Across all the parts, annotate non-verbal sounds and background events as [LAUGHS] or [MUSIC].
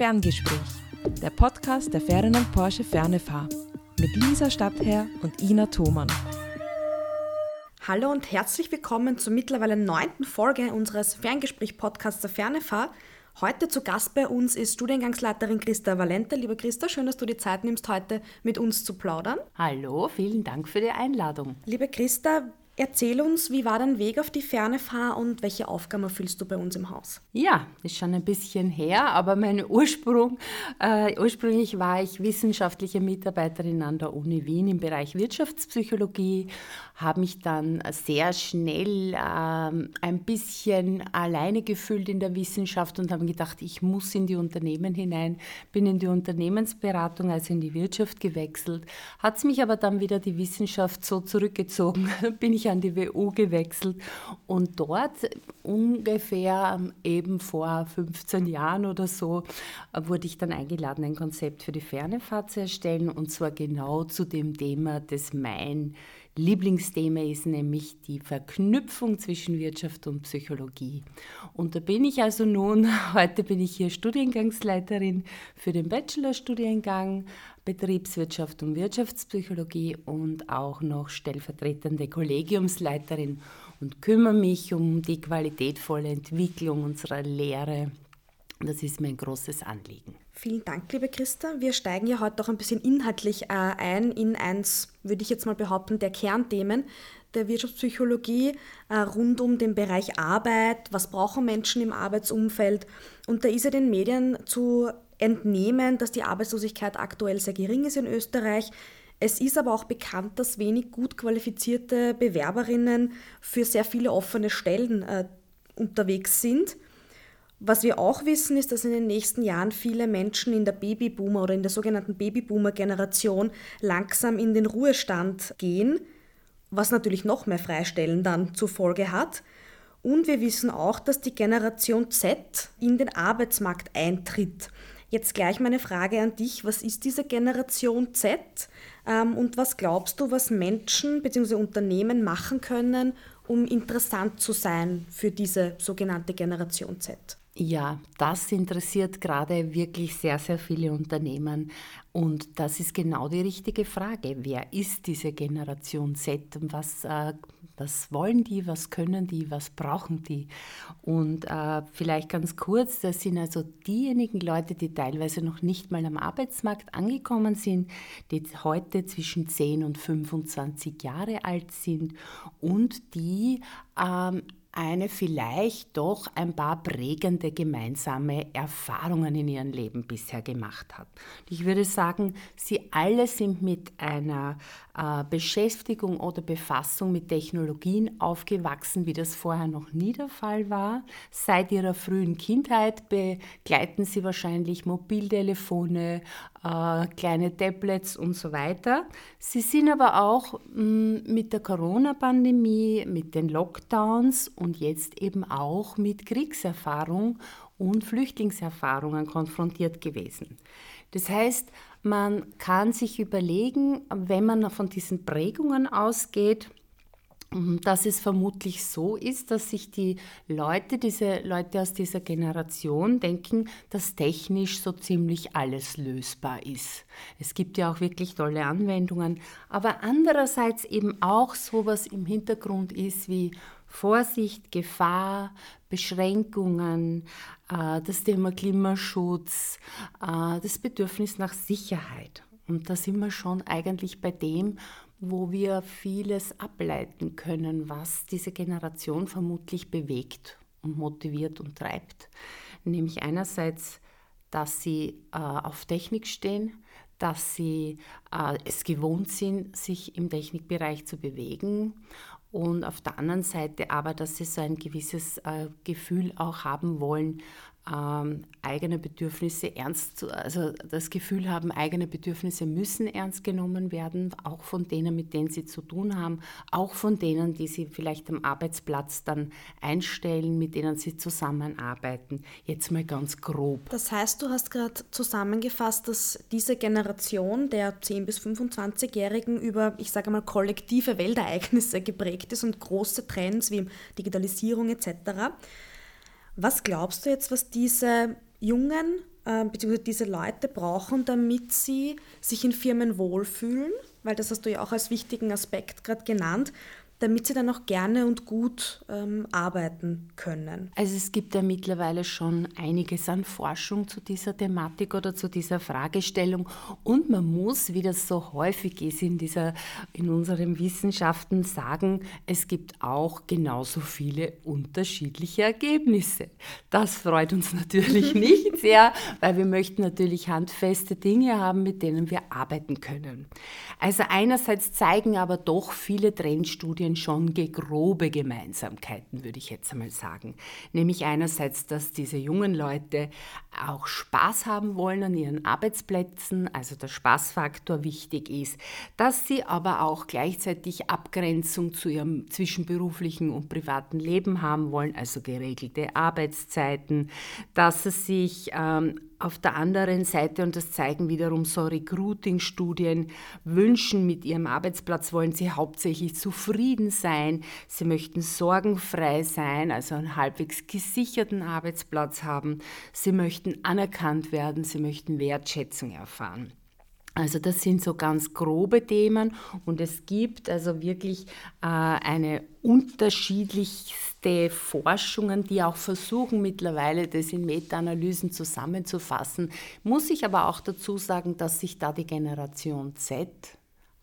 Ferngespräch, der Podcast der Ferdinand Porsche Fernefahr mit Lisa Stadtherr und Ina Thomann. Hallo und herzlich willkommen zur mittlerweile neunten Folge unseres Ferngespräch-Podcasts der Fernefahr. Heute zu Gast bei uns ist Studiengangsleiterin Christa Valente. Lieber Christa, schön, dass du die Zeit nimmst, heute mit uns zu plaudern. Hallo, vielen Dank für die Einladung. Liebe Christa, Erzähl uns, wie war dein Weg auf die Fernefahr und welche Aufgaben erfüllst du bei uns im Haus? Ja, ist schon ein bisschen her, aber mein Ursprung, äh, ursprünglich war ich wissenschaftliche Mitarbeiterin an der Uni Wien im Bereich Wirtschaftspsychologie, habe mich dann sehr schnell äh, ein bisschen alleine gefühlt in der Wissenschaft und habe gedacht, ich muss in die Unternehmen hinein, bin in die Unternehmensberatung, also in die Wirtschaft gewechselt, hat es mich aber dann wieder die Wissenschaft so zurückgezogen, [LAUGHS] bin ich an die WU gewechselt und dort ungefähr ähm, eben vor 15 Jahren oder so äh, wurde ich dann eingeladen, ein Konzept für die Fernefahrt zu erstellen und zwar genau zu dem Thema, das mein Lieblingsthema ist, nämlich die Verknüpfung zwischen Wirtschaft und Psychologie. Und da bin ich also nun, [LAUGHS] heute bin ich hier Studiengangsleiterin für den Bachelorstudiengang Betriebswirtschaft und Wirtschaftspsychologie und auch noch stellvertretende Kollegiumsleiterin und kümmere mich um die qualitätvolle Entwicklung unserer Lehre. Das ist mein großes Anliegen. Vielen Dank, liebe Christa. Wir steigen ja heute auch ein bisschen inhaltlich äh, ein in eins, würde ich jetzt mal behaupten, der Kernthemen der Wirtschaftspsychologie äh, rund um den Bereich Arbeit. Was brauchen Menschen im Arbeitsumfeld? Und da ist ja den Medien zu entnehmen, dass die Arbeitslosigkeit aktuell sehr gering ist in Österreich. Es ist aber auch bekannt, dass wenig gut qualifizierte Bewerberinnen für sehr viele offene Stellen äh, unterwegs sind. Was wir auch wissen, ist, dass in den nächsten Jahren viele Menschen in der Babyboomer oder in der sogenannten Babyboomer-Generation langsam in den Ruhestand gehen, was natürlich noch mehr Freistellen dann zur Folge hat. Und wir wissen auch, dass die Generation Z in den Arbeitsmarkt eintritt. Jetzt gleich meine Frage an dich. Was ist diese Generation Z ähm, und was glaubst du, was Menschen bzw. Unternehmen machen können, um interessant zu sein für diese sogenannte Generation Z? Ja, das interessiert gerade wirklich sehr, sehr viele Unternehmen. Und das ist genau die richtige Frage. Wer ist diese Generation Z was, äh, was wollen die, was können die, was brauchen die? Und äh, vielleicht ganz kurz, das sind also diejenigen Leute, die teilweise noch nicht mal am Arbeitsmarkt angekommen sind, die heute zwischen 10 und 25 Jahre alt sind und die ähm, eine vielleicht doch ein paar prägende gemeinsame Erfahrungen in ihrem Leben bisher gemacht hat. Ich würde sagen, sie alle sind mit einer äh, Beschäftigung oder Befassung mit Technologien aufgewachsen, wie das vorher noch nie der Fall war. Seit ihrer frühen Kindheit begleiten sie wahrscheinlich Mobiltelefone, äh, kleine Tablets und so weiter. Sie sind aber auch mh, mm, mit der Corona-Pandemie, mit den Lockdowns und jetzt eben auch mit Kriegserfahrung und Flüchtlingserfahrungen konfrontiert gewesen. Das heißt, man kann sich überlegen, wenn man von diesen Prägungen ausgeht, dass es vermutlich so ist, dass sich die Leute, diese Leute aus dieser Generation denken, dass technisch so ziemlich alles lösbar ist. Es gibt ja auch wirklich tolle Anwendungen, aber andererseits eben auch sowas im Hintergrund ist wie Vorsicht, Gefahr, Beschränkungen, äh, das Thema Klimaschutz, äh, das Bedürfnis nach Sicherheit. Und da sind wir schon eigentlich bei dem, wo wir vieles ableiten können, was diese Generation vermutlich bewegt und motiviert und treibt. Nämlich einerseits, dass sie äh, auf Technik stehen, dass sie äh, es gewohnt sind, sich im Technikbereich zu bewegen und auf der anderen Seite aber, dass sie so ein gewisses äh, Gefühl auch haben wollen, ähm, eigene Bedürfnisse ernst also das Gefühl haben, eigene Bedürfnisse müssen ernst genommen werden, auch von denen, mit denen sie zu tun haben, auch von denen, die sie vielleicht am Arbeitsplatz dann einstellen, mit denen sie zusammenarbeiten. Jetzt mal ganz grob. Das heißt, du hast gerade zusammengefasst, dass diese Generation der 10- bis 25-Jährigen über, ich sage mal, kollektive Weltereignisse geprägt ist und große Trends wie Digitalisierung etc. Was glaubst du jetzt, was diese jungen, äh, beziehungsweise diese Leute brauchen, damit sie sich in Firmen wohlfühlen, weil das hast du ja auch als wichtigen Aspekt gerade genannt, damit sie dann auch gerne und gut ähm, arbeiten können. Also es gibt ja mittlerweile schon einiges an Forschung zu dieser Thematik oder zu dieser Fragestellung und man muss, wie das so häufig ist in, dieser, in unseren Wissenschaften, sagen, es gibt auch genauso viele unterschiedliche Ergebnisse. Das freut uns natürlich [LAUGHS] nicht sehr, weil wir möchten natürlich handfeste Dinge haben, mit denen wir arbeiten können. Also einerseits zeigen aber doch viele Trendstudien, Studien schon grobe Gemeinsamkeiten, würde ich jetzt einmal sagen. Nämlich einerseits, dass diese jungen Leute auch Spaß haben wollen an ihren Arbeitsplätzen, also der Spaßfaktor wichtig ist, dass sie aber auch gleichzeitig Abgrenzung zu ihrem zwischenberuflichen und privaten Leben haben wollen, also geregelte Arbeitszeiten, dass sie sich ähm, auf der anderen Seite, und das zeigen wiederum so Recruiting-Studien, wünschen mit ihrem Arbeitsplatz, wollen sie hauptsächlich zufrieden sein, sie möchten sorgenfrei sein, also einen halbwegs gesicherten Arbeitsplatz haben, sie möchten anerkannt werden, sie möchten Wertschätzung erfahren. Also das sind so ganz grobe Themen und es gibt also wirklich äh, eine unterschiedlichste Forschungen, die auch versuchen mittlerweile das in Meta-Analysen zusammenzufassen. Muss ich aber auch dazu sagen, dass sich da die Generation Z,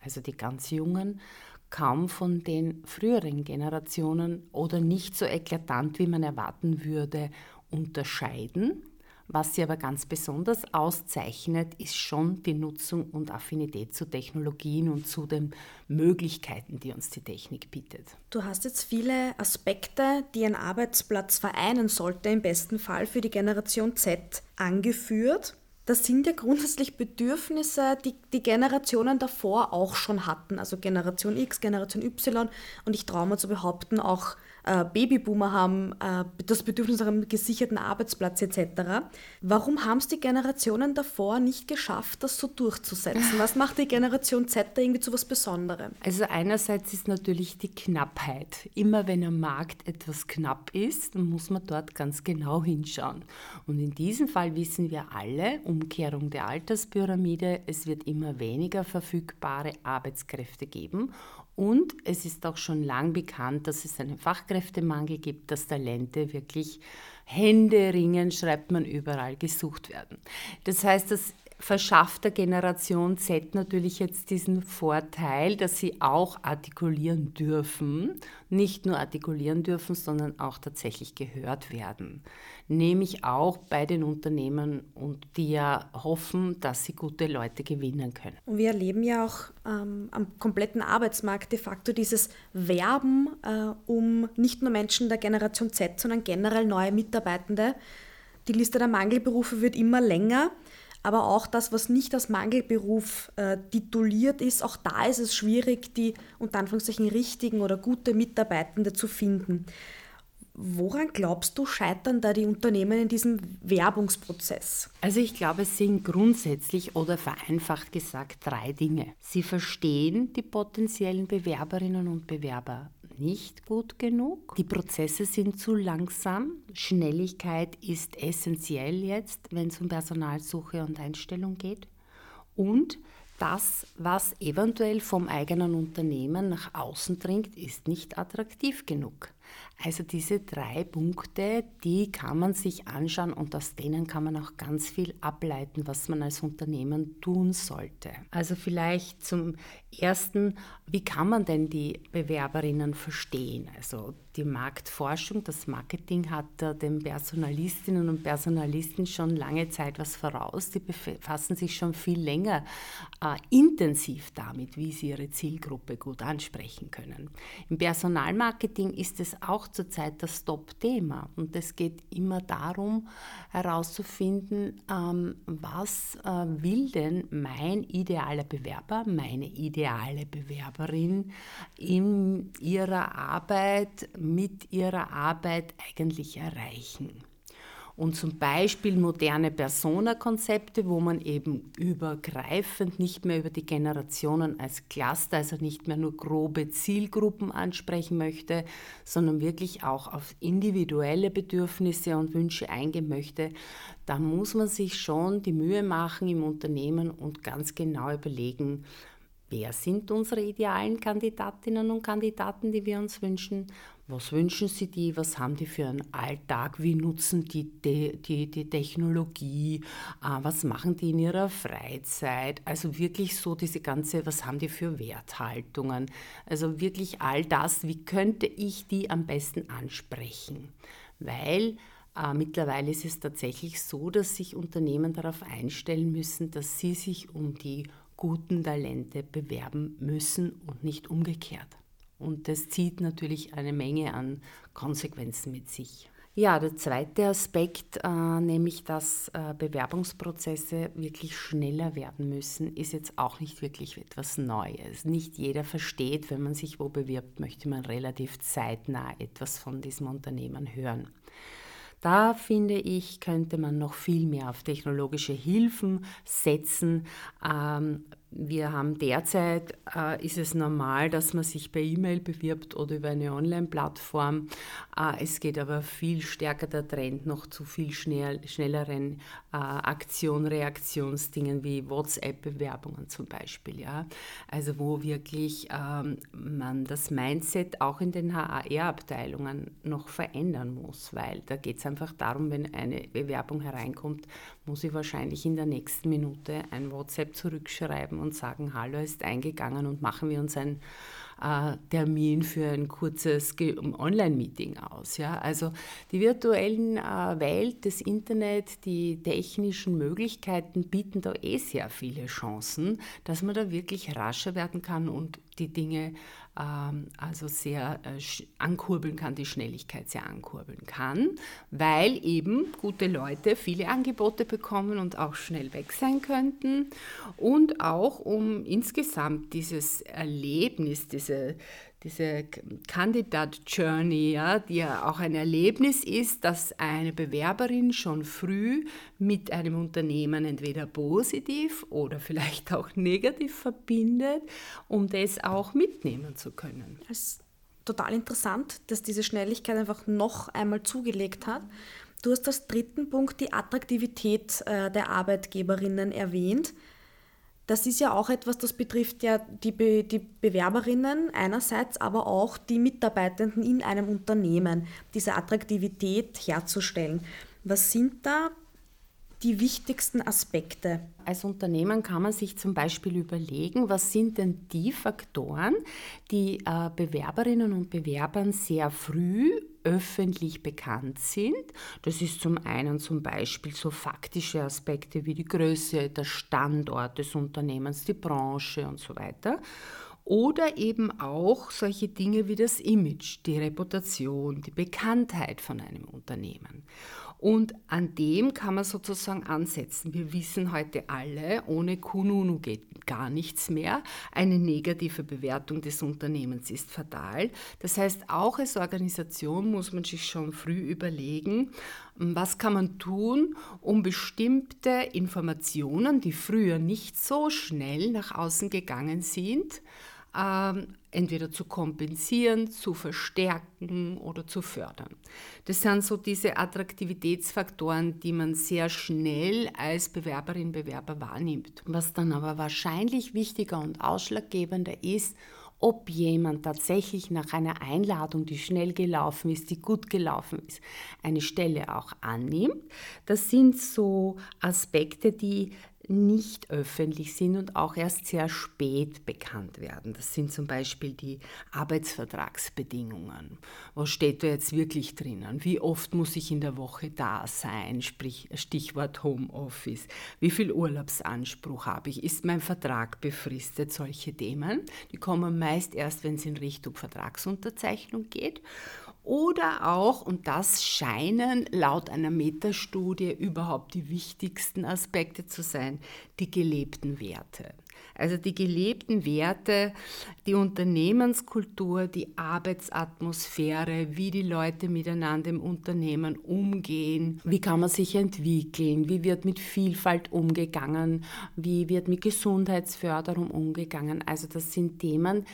also die ganz Jungen, kaum von den früheren Generationen oder nicht so eklatant, wie man erwarten würde, unterscheiden. Was sie aber ganz besonders auszeichnet, ist schon die Nutzung und Affinität zu Technologien und zu den Möglichkeiten, die uns die Technik bietet. Du hast jetzt viele Aspekte, die ein Arbeitsplatz vereinen sollte, im besten Fall für die Generation Z angeführt. Das sind ja grundsätzlich Bedürfnisse, die die Generationen davor auch schon hatten. Also Generation X, Generation Y und ich traue mir zu behaupten, auch äh, Babyboomer haben äh, das Bedürfnis nach einem gesicherten Arbeitsplatz etc. Warum haben es die Generationen davor nicht geschafft, das so durchzusetzen? [LAUGHS] Was macht die Generation Z da irgendwie zu was Besonderem? Also einerseits ist natürlich die Knappheit. Immer wenn am Markt etwas knapp ist, dann muss man dort ganz genau hinschauen. Und in diesem Fall wissen wir alle, Umkehrung der Alterspyramide, es wird immer weniger verfügbare Arbeitskräfte geben und es ist auch schon lang bekannt, dass es einen Fachkräftemangel gibt, dass Talente wirklich händeringend, schreibt man überall, gesucht werden. Das heißt, das verschafft der Generation Z natürlich jetzt diesen Vorteil, dass sie auch artikulieren dürfen, nicht nur artikulieren dürfen, sondern auch tatsächlich gehört werden. Nämlich auch bei den Unternehmen und die ja hoffen, dass sie gute Leute gewinnen können. Und wir erleben ja auch ähm, am kompletten Arbeitsmarkt de facto dieses Werben äh, um nicht nur Menschen der Generation Z, sondern generell neue Mitarbeitende. Die Liste der Mangelberufe wird immer länger aber auch das, was nicht als Mangelberuf äh, tituliert ist, auch da ist es schwierig, die unter Anführungszeichen richtigen oder gute Mitarbeitende zu finden. Woran glaubst du, scheitern da die Unternehmen in diesem Werbungsprozess? Also ich glaube, es sind grundsätzlich oder vereinfacht gesagt drei Dinge. Sie verstehen die potenziellen Bewerberinnen und Bewerber nicht gut genug. Die Prozesse sind zu langsam. Schnelligkeit ist essentiell jetzt, wenn es um Personalsuche und Einstellung geht. Und das, was eventuell vom eigenen Unternehmen nach außen dringt, ist nicht attraktiv genug. Also diese drei Punkte, die kann man sich anschauen und aus denen kann man auch ganz viel ableiten, was man als Unternehmen tun sollte. Also vielleicht zum Ersten, wie kann man denn die Bewerberinnen verstehen? Also die Marktforschung, das Marketing hat den Personalistinnen und Personalisten schon lange Zeit was voraus. Die befassen sich schon viel länger äh, intensiv damit, wie sie ihre Zielgruppe gut ansprechen können. Im Personalmarketing ist es auch zurzeit das Top-Thema und es geht immer darum herauszufinden, ähm, was äh, will denn mein idealer Bewerber, meine ideale Bewerberin in ihrer Arbeit mit ihrer Arbeit eigentlich erreichen. Und zum Beispiel moderne Persona-Konzepte, wo man eben übergreifend nicht mehr über die Generationen als Cluster, also nicht mehr nur grobe Zielgruppen ansprechen möchte, sondern wirklich auch auf individuelle Bedürfnisse und Wünsche eingehen möchte, da muss man sich schon die Mühe machen im Unternehmen und ganz genau überlegen, wer sind unsere idealen Kandidatinnen und Kandidaten, die wir uns wünschen, was wünschen sie die, was haben die für einen Alltag, wie nutzen die die, die, die Technologie, äh, was machen die in ihrer Freizeit, also wirklich so diese ganze, was haben die für Werthaltungen, also wirklich all das, wie könnte ich die am besten ansprechen, weil äh, mittlerweile ist es tatsächlich so, dass sich Unternehmen darauf einstellen müssen, dass sie sich um die guten Talente bewerben müssen und nicht umgekehrt. Und das zieht natürlich eine Menge an Konsequenzen mit sich. Ja, der zweite Aspekt, äh, nämlich dass äh, Bewerbungsprozesse wirklich schneller werden müssen, ist jetzt auch nicht wirklich etwas Neues. Nicht jeder versteht, wenn man sich wo bewirbt, möchte man relativ zeitnah etwas von diesem Unternehmen hören. Da finde ich, könnte man noch viel mehr auf technologische Hilfen setzen. Ähm, wir haben derzeit, äh, ist es normal, dass man sich per E-Mail bewirbt oder über eine Online-Plattform. Äh, es geht aber viel stärker der Trend noch zu viel schnell, schnelleren äh, Aktion, Reaktionsdingen wie WhatsApp-Bewerbungen zum Beispiel. Ja? Also wo wirklich ähm, man das Mindset auch in den HR-Abteilungen noch verändern muss, weil da geht es einfach darum, wenn eine Bewerbung hereinkommt, muss ich wahrscheinlich in der nächsten Minute ein WhatsApp zurückschreiben und sagen, hallo ist eingegangen und machen wir uns ein äh, Termin für ein kurzes Online-Meeting aus. Ja? Also die virtuellen äh, Welt, das Internet, die technischen Möglichkeiten bieten da eh sehr viele Chancen, dass man da wirklich rascher werden kann und die Dinge also sehr äh, ankurbeln kann, die Schnelligkeit sehr ankurbeln kann, weil eben gute Leute viele Angebote bekommen und auch schnell weg sein könnten. Und auch um insgesamt dieses Erlebnis, diese diese Candidate Journey, ja, die ja auch ein Erlebnis ist, dass eine Bewerberin schon früh mit einem Unternehmen entweder positiv oder vielleicht auch negativ verbindet, um das auch mitnehmen zu können. Das ist total interessant, dass diese Schnelligkeit einfach noch einmal zugelegt hat. Du hast als dritten Punkt die Attraktivität äh, der Arbeitgeberinnen erwähnt. Das ist ja auch etwas, das betrifft ja die, Be die Bewerberinnen einerseits, aber auch die Mitarbeitenden in einem Unternehmen, diese Attraktivität herzustellen. Was sind da die wichtigsten Aspekte? Als Unternehmen kann man sich zum Beispiel überlegen, was sind denn die Faktoren, die äh, Bewerberinnen und Bewerbern sehr früh öffentlich bekannt sind. Das ist zum einen zum Beispiel so faktische Aspekte wie die Größe, der Standort des Unternehmens, die Branche und so weiter. Oder eben auch solche Dinge wie das Image, die Reputation, die Bekanntheit von einem Unternehmen. Und an dem kann man sozusagen ansetzen. Wir wissen heute alle, ohne Kununu geht gar nichts mehr. Eine negative Bewertung des Unternehmens ist fatal. Das heißt, auch als Organisation muss man sich schon früh überlegen, was kann man tun, um bestimmte Informationen, die früher nicht so schnell nach außen gegangen sind, ähm, entweder zu kompensieren, zu verstärken oder zu fördern. Das sind so diese Attraktivitätsfaktoren, die man sehr schnell als Bewerberin, Bewerber wahrnimmt. Was dann aber wahrscheinlich wichtiger und ausschlaggebender ist, ob jemand tatsächlich nach einer Einladung, die schnell gelaufen ist, die gut gelaufen ist, eine Stelle auch annimmt. Das sind so Aspekte, die nicht öffentlich sind und auch erst sehr spät bekannt werden. Das sind zum Beispiel die Arbeitsvertragsbedingungen. Was steht da jetzt wirklich drinnen? Wie oft muss ich in der Woche da sein? Sprich, Stichwort Homeoffice. Wie viel Urlaubsanspruch habe ich? Ist mein Vertrag befristet? Solche Themen. Die kommen meist erst, wenn es in Richtung Vertragsunterzeichnung geht oder auch, und das scheinen laut einer Metastudie überhaupt die wichtigsten Aspekte zu sein, die gelebten Werte. Also die gelebten Werte, die Unternehmenskultur, die Arbeitsatmosphäre, wie die Leute miteinander im Unternehmen umgehen, wie kann man sich entwickeln, wie wird mit Vielfalt umgegangen, wie wird mit Gesundheitsförderung umgegangen. Also das sind Themen,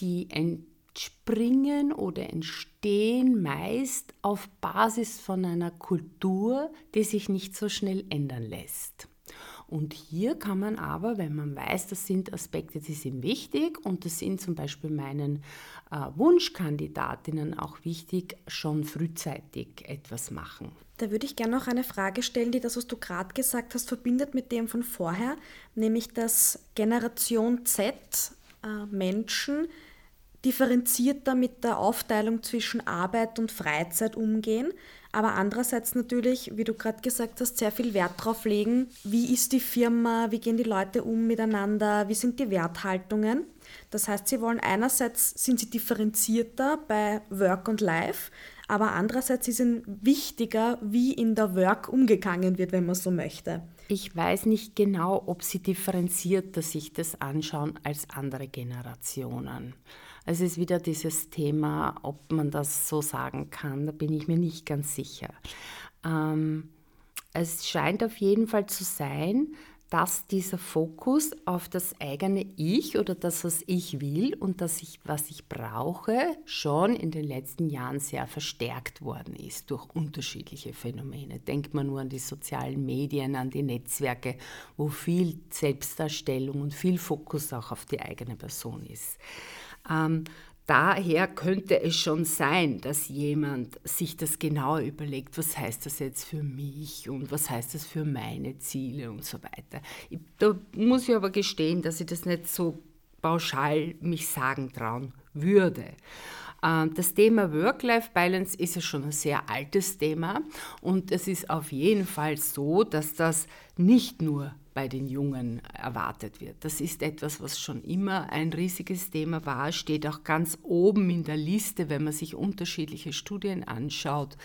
die entspringen oder entstehen meist auf Basis von einer Kultur, die sich nicht so schnell ändern lässt. Und hier kann man aber, wenn man weiß, das sind Aspekte, die sind wichtig und das sind zum Beispiel meinen äh, Wunschkandidatinnen auch wichtig, schon frühzeitig etwas machen. Da würde ich gerne noch eine Frage stellen, die das, was du gerade gesagt hast, verbindet mit dem von vorher, nämlich dass Generation Z äh, Menschen differenzierter mit der Aufteilung zwischen Arbeit und Freizeit umgehen, aber andererseits natürlich, wie du gerade gesagt hast, sehr viel Wert darauf legen, wie ist die Firma, wie gehen die Leute um miteinander, wie sind die Werthaltungen. Das heißt, sie wollen einerseits sind sie differenzierter bei Work und Life, aber andererseits ist ihnen wichtiger, wie in der Work umgegangen wird, wenn man so möchte. Ich weiß nicht genau, ob sie differenzierter sich das anschauen als andere Generationen. Es ist wieder dieses Thema, ob man das so sagen kann, da bin ich mir nicht ganz sicher. Ähm, es scheint auf jeden Fall zu sein, dass dieser Fokus auf das eigene Ich oder das, was ich will und das, ich, was ich brauche, schon in den letzten Jahren sehr verstärkt worden ist durch unterschiedliche Phänomene. Denkt man nur an die sozialen Medien, an die Netzwerke, wo viel Selbstdarstellung und viel Fokus auch auf die eigene Person ist. Ähm, daher könnte es schon sein, dass jemand sich das genauer überlegt, was heißt das jetzt für mich und was heißt das für meine Ziele und so weiter. Ich, da muss ich aber gestehen, dass ich das nicht so pauschal mich sagen trauen würde. Ähm, das Thema Work-Life-Balance ist ja schon ein sehr altes Thema und es ist auf jeden Fall so, dass das nicht nur bei den Jungen erwartet wird. Das ist etwas, was schon immer ein riesiges Thema war, steht auch ganz oben in der Liste, wenn man sich unterschiedliche Studien anschaut.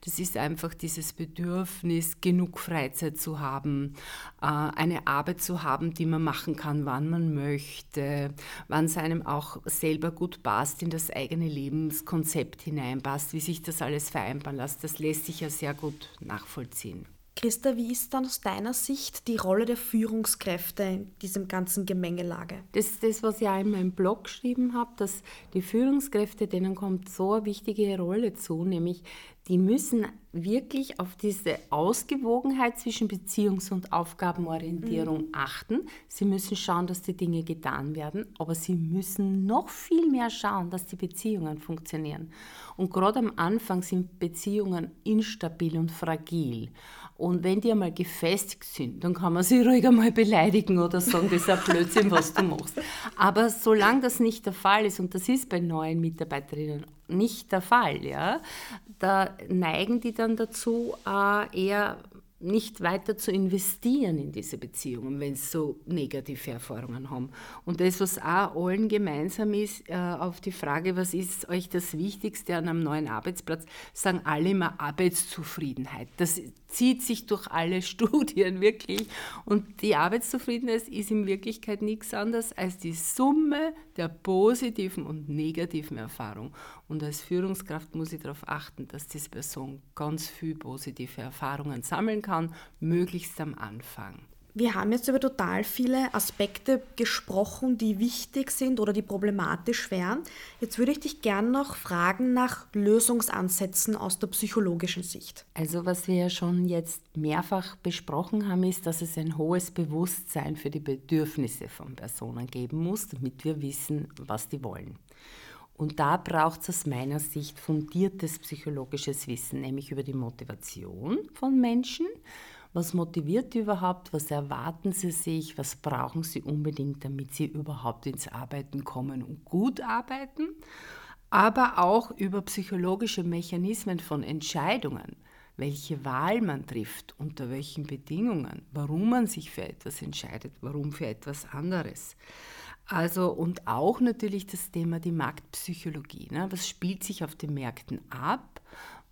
Das ist einfach dieses Bedürfnis, genug Freizeit zu haben, äh, eine Arbeit zu haben, die man machen kann, wann man möchte, wann es einem auch selber gut passt, in das eigene Lebenskonzept hineinpasst, wie sich das alles vereinbaren lässt. Das lässt sich ja sehr gut nachvollziehen. Christa, wie ist dann aus deiner Sicht die Rolle der Führungskräfte in diesem ganzen Gemengelage? Das ist das, was ich auch in meinem Blog geschrieben habe, dass die Führungskräfte, denen kommt so eine wichtige Rolle zu, nämlich die müssen wirklich auf diese Ausgewogenheit zwischen Beziehungs- und Aufgabenorientierung mhm. achten. Sie müssen schauen, dass die Dinge getan werden, aber sie müssen noch viel mehr schauen, dass die Beziehungen funktionieren. Und gerade am Anfang sind Beziehungen instabil und fragil. Und wenn die einmal gefestigt sind, dann kann man sie [LAUGHS] ruhig einmal beleidigen oder sagen, das ist ein Blödsinn, was du machst. Aber solange das nicht der Fall ist, und das ist bei neuen Mitarbeiterinnen nicht der Fall, ja, da neigen die dann dazu, äh, eher nicht weiter zu investieren in diese Beziehungen, wenn sie so negative Erfahrungen haben. Und das, was auch allen gemeinsam ist, äh, auf die Frage, was ist euch das Wichtigste an einem neuen Arbeitsplatz, sagen alle immer Arbeitszufriedenheit. Das zieht sich durch alle [LAUGHS] Studien wirklich. Und die Arbeitszufriedenheit ist in Wirklichkeit nichts anderes als die Summe der positiven und negativen Erfahrungen. Und als Führungskraft muss ich darauf achten, dass diese Person ganz viel positive Erfahrungen sammeln kann, möglichst am Anfang. Wir haben jetzt über total viele Aspekte gesprochen, die wichtig sind oder die problematisch wären. Jetzt würde ich dich gerne noch fragen nach Lösungsansätzen aus der psychologischen Sicht. Also was wir ja schon jetzt mehrfach besprochen haben, ist, dass es ein hohes Bewusstsein für die Bedürfnisse von Personen geben muss, damit wir wissen, was die wollen. Und da braucht es aus meiner Sicht fundiertes psychologisches Wissen, nämlich über die Motivation von Menschen. Was motiviert die überhaupt? Was erwarten sie sich? Was brauchen sie unbedingt, damit sie überhaupt ins Arbeiten kommen und gut arbeiten? Aber auch über psychologische Mechanismen von Entscheidungen. Welche Wahl man trifft, unter welchen Bedingungen, warum man sich für etwas entscheidet, warum für etwas anderes. Also und auch natürlich das Thema die Marktpsychologie. Ne? Was spielt sich auf den Märkten ab?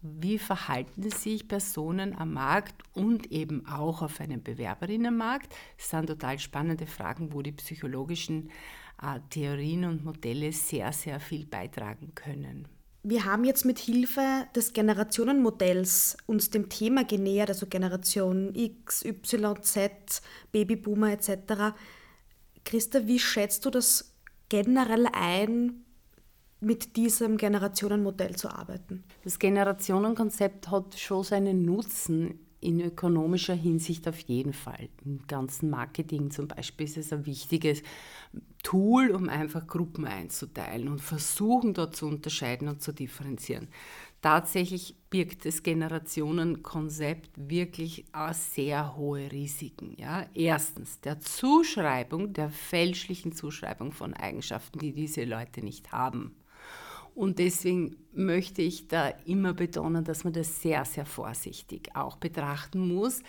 Wie verhalten sich Personen am Markt und eben auch auf einem Bewerberinnenmarkt. Das sind total spannende Fragen, wo die psychologischen äh, Theorien und Modelle sehr, sehr viel beitragen können. Wir haben jetzt mit Hilfe des Generationenmodells uns dem Thema genähert, also Generation X, Y, Z, Babyboomer etc. Christa, wie schätzt du das generell ein, mit diesem Generationenmodell zu arbeiten? Das Generationenkonzept hat schon seinen Nutzen in ökonomischer Hinsicht auf jeden Fall. Im ganzen Marketing zum Beispiel ist es ein wichtiges Tool, um einfach Gruppen einzuteilen und versuchen dort zu unterscheiden und zu differenzieren. Tatsächlich birgt das Generationenkonzept wirklich sehr hohe Risiken. Ja? Erstens der Zuschreibung, der fälschlichen Zuschreibung von Eigenschaften, die diese Leute nicht haben. Und deswegen möchte ich da immer betonen, dass man das sehr, sehr vorsichtig auch betrachten muss,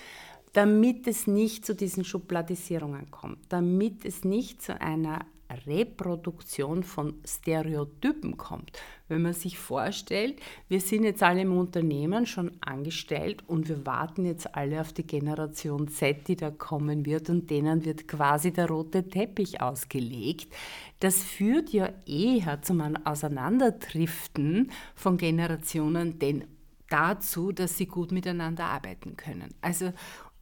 damit es nicht zu diesen Schubladisierungen kommt, damit es nicht zu einer Reproduktion von Stereotypen kommt. Wenn man sich vorstellt, wir sind jetzt alle im Unternehmen schon angestellt und wir warten jetzt alle auf die Generation Z, die da kommen wird und denen wird quasi der rote Teppich ausgelegt. Das führt ja eher zum Auseinanderdriften von Generationen, denn dazu, dass sie gut miteinander arbeiten können. Also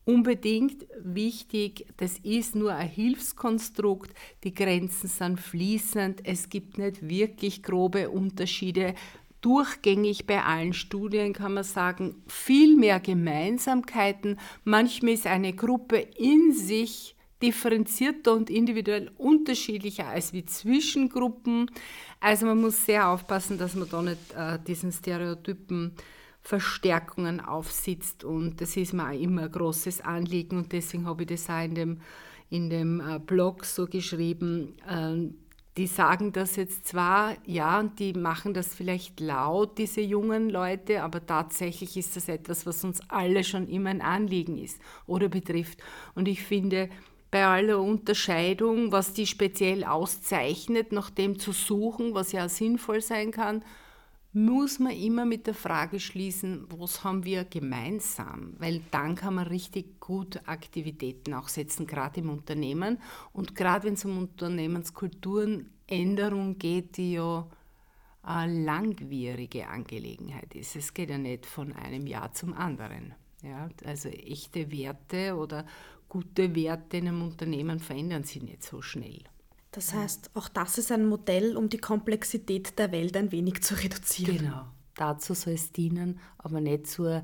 unbedingt wichtig, das ist nur ein Hilfskonstrukt, die Grenzen sind fließend, es gibt nicht wirklich grobe Unterschiede. Durchgängig bei allen Studien kann man sagen, viel mehr Gemeinsamkeiten. Manchmal ist eine Gruppe in sich differenzierter und individuell unterschiedlicher als wie Zwischengruppen. Also man muss sehr aufpassen, dass man da nicht äh, diesen Stereotypen Verstärkungen aufsitzt. Und das ist mir auch immer ein großes Anliegen und deswegen habe ich das auch in dem, in dem äh, Blog so geschrieben. Ähm, die sagen das jetzt zwar, ja, und die machen das vielleicht laut, diese jungen Leute, aber tatsächlich ist das etwas, was uns alle schon immer ein Anliegen ist oder betrifft. Und ich finde, bei aller Unterscheidung, was die speziell auszeichnet, nach dem zu suchen, was ja sinnvoll sein kann, muss man immer mit der Frage schließen, was haben wir gemeinsam? Weil dann kann man richtig gut Aktivitäten auch setzen, gerade im Unternehmen. Und gerade wenn es um Unternehmenskulturenänderung geht, die ja eine langwierige Angelegenheit ist. Es geht ja nicht von einem Jahr zum anderen. Ja, also echte Werte oder gute Werte in einem Unternehmen verändern sich nicht so schnell. Das heißt, auch das ist ein Modell, um die Komplexität der Welt ein wenig zu reduzieren. Genau, dazu soll es dienen, aber nicht zur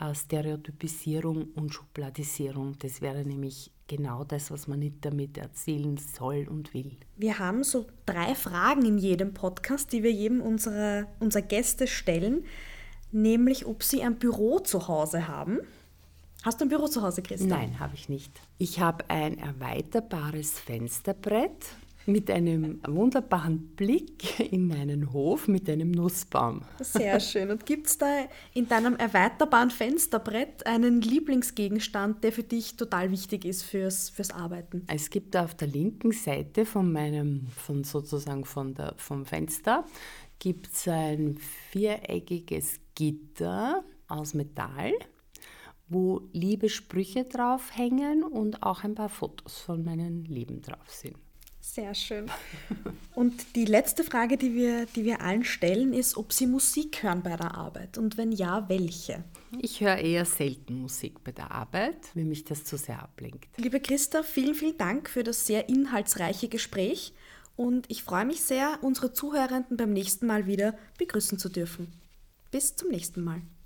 äh, Stereotypisierung und Schubladisierung. Das wäre nämlich genau das, was man nicht damit erzielen soll und will. Wir haben so drei Fragen in jedem Podcast, die wir jedem unserer, unserer Gäste stellen, nämlich ob sie ein Büro zu Hause haben Hast du ein Büro zu Hause, Christa? Nein, habe ich nicht. Ich habe ein erweiterbares Fensterbrett mit einem wunderbaren Blick in meinen Hof mit einem Nussbaum. Sehr [LAUGHS] schön. Und gibt es da in deinem erweiterbaren Fensterbrett einen Lieblingsgegenstand, der für dich total wichtig ist fürs, fürs Arbeiten? Es gibt auf der linken Seite von meinem, von sozusagen von der, vom Fenster, gibt es ein viereckiges Gitter aus Metall wo liebe Sprüche drauf hängen und auch ein paar Fotos von meinen Lieben drauf sind. Sehr schön. Und die letzte Frage, die wir, die wir allen stellen, ist, ob Sie Musik hören bei der Arbeit und wenn ja, welche? Ich höre eher selten Musik bei der Arbeit, weil mich das zu sehr ablenkt. Liebe Christa, vielen, vielen Dank für das sehr inhaltsreiche Gespräch und ich freue mich sehr, unsere Zuhörenden beim nächsten Mal wieder begrüßen zu dürfen. Bis zum nächsten Mal.